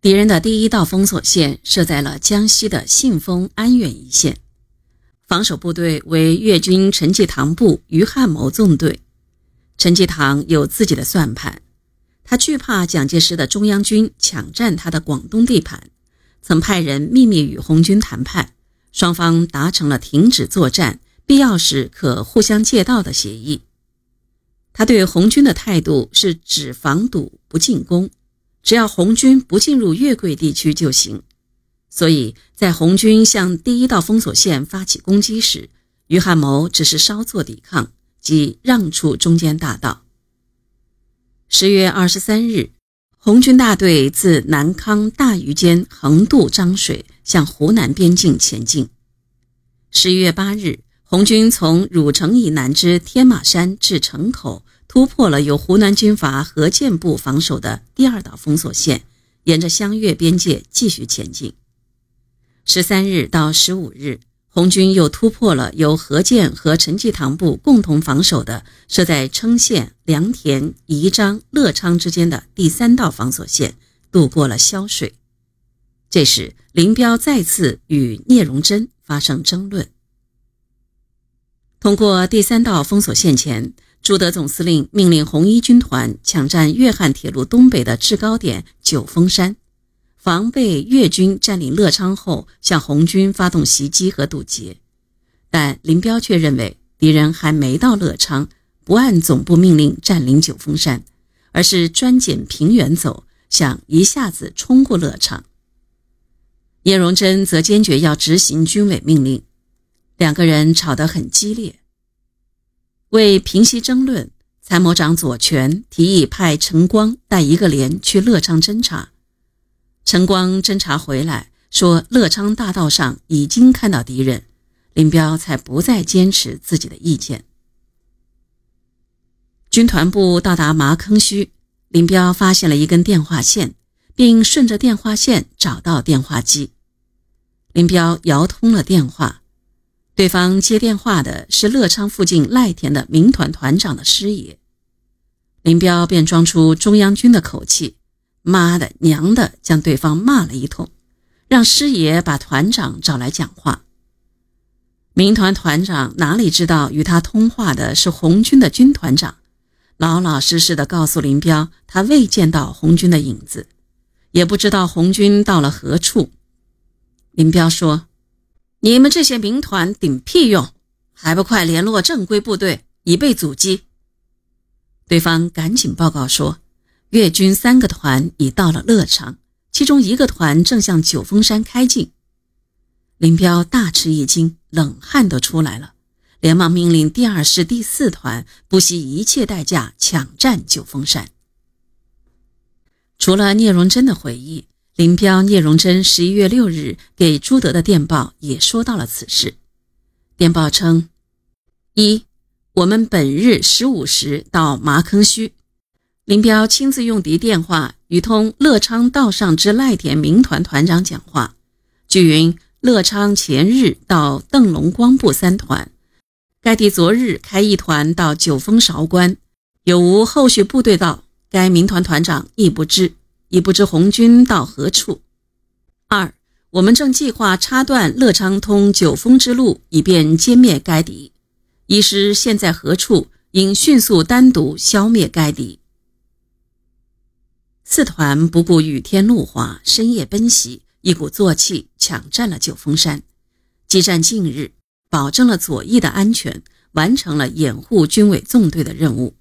敌人的第一道封锁线设在了江西的信丰、安远一线，防守部队为粤军陈济棠部于汉谋纵队。陈济棠有自己的算盘，他惧怕蒋介石的中央军抢占他的广东地盘，曾派人秘密与红军谈判，双方达成了停止作战，必要时可互相借道的协议。他对红军的态度是只防堵不进攻。只要红军不进入粤桂地区就行，所以在红军向第一道封锁线发起攻击时，于汉谋只是稍作抵抗，即让出中间大道。十月二十三日，红军大队自南康大余间横渡漳水，向湖南边境前进。十一月八日，红军从汝城以南之天马山至城口。突破了由湖南军阀何建部防守的第二道封锁线，沿着湘粤边界继续前进。十三日到十五日，红军又突破了由何建和陈济棠部共同防守的设在郴县、良田、宜章、乐昌之间的第三道防锁线，渡过了潇水。这时，林彪再次与聂荣臻发生争论。通过第三道封锁线前。朱德总司令命令红一军团抢占粤汉铁路东北的制高点九峰山，防备粤军占领乐昌后向红军发动袭击和堵截。但林彪却认为敌人还没到乐昌，不按总部命令占领九峰山，而是专拣平原走，想一下子冲过乐昌。聂荣臻则坚决要执行军委命令，两个人吵得很激烈。为平息争论，参谋长左权提议派陈光带一个连去乐昌侦察。陈光侦察回来，说乐昌大道上已经看到敌人，林彪才不再坚持自己的意见。军团部到达麻坑圩，林彪发现了一根电话线，并顺着电话线找到电话机，林彪摇通了电话。对方接电话的是乐昌附近赖田的民团团长的师爷，林彪便装出中央军的口气，妈的娘的，将对方骂了一通，让师爷把团长找来讲话。民团团长哪里知道与他通话的是红军的军团长，老老实实的告诉林彪，他未见到红军的影子，也不知道红军到了何处。林彪说。你们这些民团顶屁用，还不快联络正规部队以备阻击？对方赶紧报告说，越军三个团已到了乐昌，其中一个团正向九峰山开进。林彪大吃一惊，冷汗都出来了，连忙命令第二师第四团不惜一切代价抢占九峰山。除了聂荣臻的回忆。林彪、聂荣臻十一月六日给朱德的电报也说到了此事。电报称：一，我们本日十五时到麻坑圩。林彪亲自用敌电话与通乐昌道上之赖田民团团长讲话。据云，乐昌前日到邓龙光部三团，该地昨日开一团到九峰韶关，有无后续部队到？该民团团长亦不知。已不知红军到何处。二，我们正计划插断乐昌通九峰之路，以便歼灭该敌。一师现在何处？应迅速单独消灭该敌。四团不顾雨天路滑，深夜奔袭，一鼓作气抢占了九峰山。激战近日，保证了左翼的安全，完成了掩护军委纵队的任务。